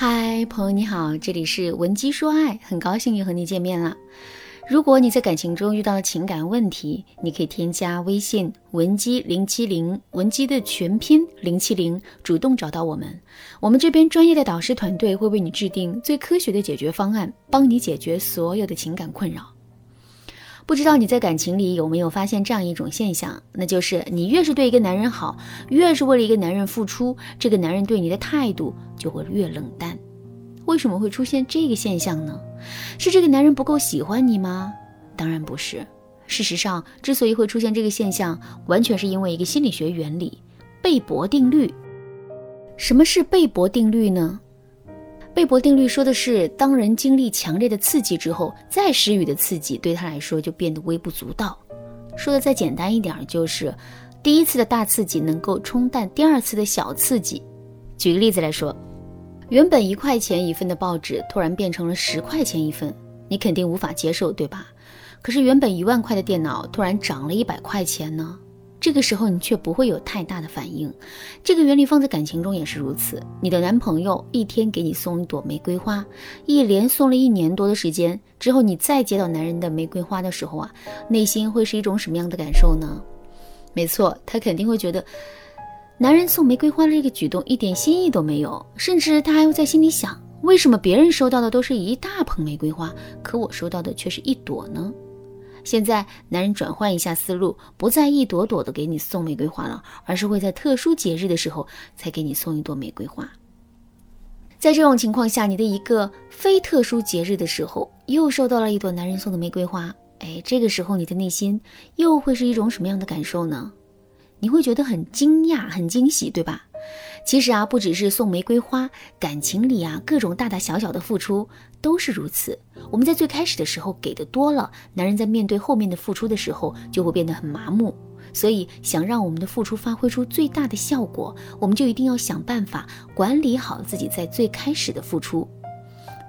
嗨，朋友你好，这里是文姬说爱，很高兴又和你见面了。如果你在感情中遇到了情感问题，你可以添加微信文姬零七零，文姬的全拼零七零，主动找到我们，我们这边专业的导师团队会为你制定最科学的解决方案，帮你解决所有的情感困扰。不知道你在感情里有没有发现这样一种现象，那就是你越是对一个男人好，越是为了一个男人付出，这个男人对你的态度就会越冷淡。为什么会出现这个现象呢？是这个男人不够喜欢你吗？当然不是。事实上，之所以会出现这个现象，完全是因为一个心理学原理——贝博定律。什么是贝博定律呢？贝博定律说的是，当人经历强烈的刺激之后，再施予的刺激对他来说就变得微不足道。说的再简单一点，就是第一次的大刺激能够冲淡第二次的小刺激。举个例子来说，原本一块钱一份的报纸突然变成了十块钱一份，你肯定无法接受，对吧？可是原本一万块的电脑突然涨了一百块钱呢？这个时候你却不会有太大的反应，这个原理放在感情中也是如此。你的男朋友一天给你送一朵玫瑰花，一连送了一年多的时间之后，你再接到男人的玫瑰花的时候啊，内心会是一种什么样的感受呢？没错，他肯定会觉得，男人送玫瑰花的这个举动一点新意都没有，甚至他还会在心里想，为什么别人收到的都是一大捧玫瑰花，可我收到的却是一朵呢？现在，男人转换一下思路，不再一朵朵的给你送玫瑰花了，而是会在特殊节日的时候才给你送一朵玫瑰花。在这种情况下，你的一个非特殊节日的时候又收到了一朵男人送的玫瑰花，哎，这个时候你的内心又会是一种什么样的感受呢？你会觉得很惊讶、很惊喜，对吧？其实啊，不只是送玫瑰花，感情里啊，各种大大小小的付出都是如此。我们在最开始的时候给的多了，男人在面对后面的付出的时候就会变得很麻木。所以，想让我们的付出发挥出最大的效果，我们就一定要想办法管理好自己在最开始的付出。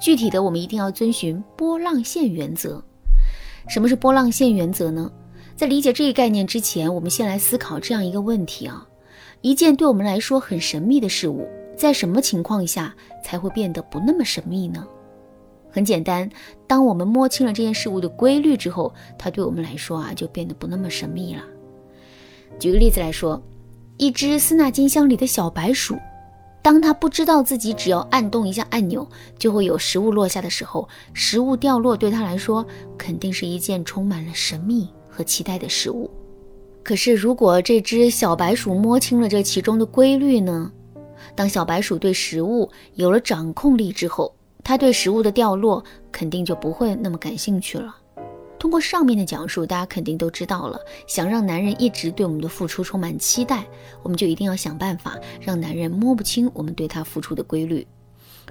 具体的，我们一定要遵循波浪线原则。什么是波浪线原则呢？在理解这一概念之前，我们先来思考这样一个问题啊。一件对我们来说很神秘的事物，在什么情况下才会变得不那么神秘呢？很简单，当我们摸清了这件事物的规律之后，它对我们来说啊就变得不那么神秘了。举个例子来说，一只斯纳金箱里的小白鼠，当它不知道自己只要按动一下按钮就会有食物落下的时候，食物掉落对它来说肯定是一件充满了神秘和期待的事物。可是，如果这只小白鼠摸清了这其中的规律呢？当小白鼠对食物有了掌控力之后，它对食物的掉落肯定就不会那么感兴趣了。通过上面的讲述，大家肯定都知道了。想让男人一直对我们的付出充满期待，我们就一定要想办法让男人摸不清我们对他付出的规律。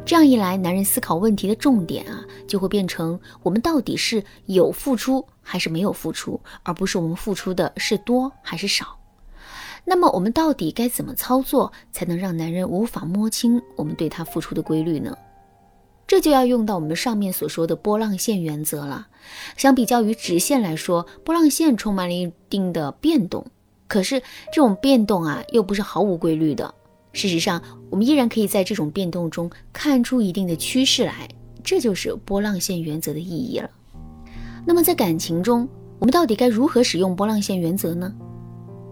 这样一来，男人思考问题的重点啊，就会变成我们到底是有付出还是没有付出，而不是我们付出的是多还是少。那么，我们到底该怎么操作，才能让男人无法摸清我们对他付出的规律呢？这就要用到我们上面所说的波浪线原则了。相比较于直线来说，波浪线充满了一定的变动，可是这种变动啊，又不是毫无规律的。事实上，我们依然可以在这种变动中看出一定的趋势来，这就是波浪线原则的意义了。那么，在感情中，我们到底该如何使用波浪线原则呢？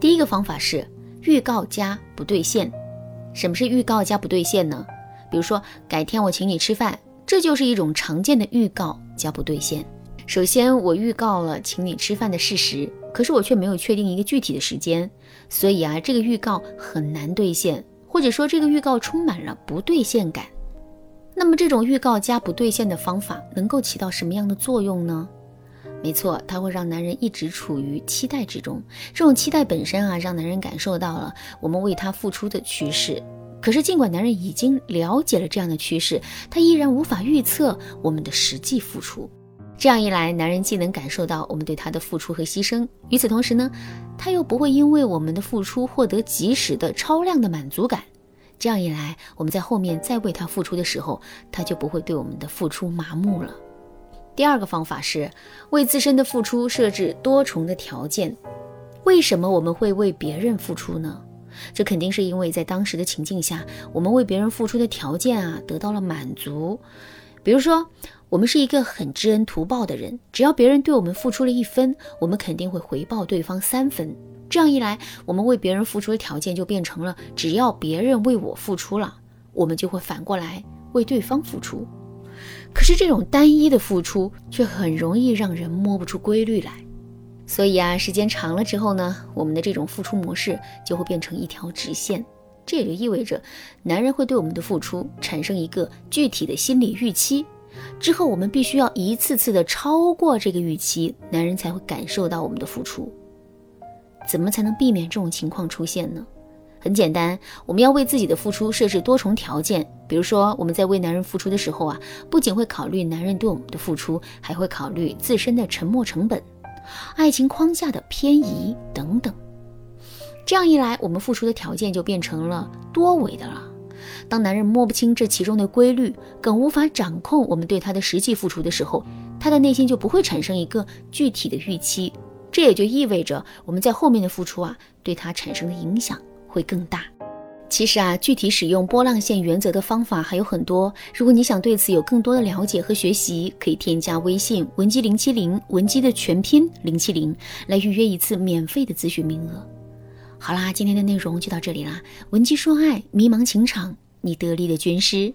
第一个方法是预告加不兑现。什么是预告加不兑现呢？比如说，改天我请你吃饭，这就是一种常见的预告加不兑现。首先，我预告了请你吃饭的事实，可是我却没有确定一个具体的时间，所以啊，这个预告很难兑现。或者说这个预告充满了不兑现感，那么这种预告加不兑现的方法能够起到什么样的作用呢？没错，它会让男人一直处于期待之中。这种期待本身啊，让男人感受到了我们为他付出的趋势。可是尽管男人已经了解了这样的趋势，他依然无法预测我们的实际付出。这样一来，男人既能感受到我们对他的付出和牺牲，与此同时呢，他又不会因为我们的付出获得及时的超量的满足感。这样一来，我们在后面再为他付出的时候，他就不会对我们的付出麻木了。第二个方法是为自身的付出设置多重的条件。为什么我们会为别人付出呢？这肯定是因为在当时的情境下，我们为别人付出的条件啊得到了满足。比如说，我们是一个很知恩图报的人，只要别人对我们付出了一分，我们肯定会回报对方三分。这样一来，我们为别人付出的条件就变成了，只要别人为我付出了，我们就会反过来为对方付出。可是这种单一的付出却很容易让人摸不出规律来。所以啊，时间长了之后呢，我们的这种付出模式就会变成一条直线。这也就意味着，男人会对我们的付出产生一个具体的心理预期，之后我们必须要一次次的超过这个预期，男人才会感受到我们的付出。怎么才能避免这种情况出现呢？很简单，我们要为自己的付出设置多重条件。比如说，我们在为男人付出的时候啊，不仅会考虑男人对我们的付出，还会考虑自身的沉没成本。爱情框架的偏移等等，这样一来，我们付出的条件就变成了多维的了。当男人摸不清这其中的规律，更无法掌控我们对他的实际付出的时候，他的内心就不会产生一个具体的预期。这也就意味着我们在后面的付出啊，对他产生的影响会更大。其实啊，具体使用波浪线原则的方法还有很多。如果你想对此有更多的了解和学习，可以添加微信文姬零七零，文姬的全拼零七零，来预约一次免费的咨询名额。好啦，今天的内容就到这里啦。文姬说爱，迷茫情场，你得力的军师。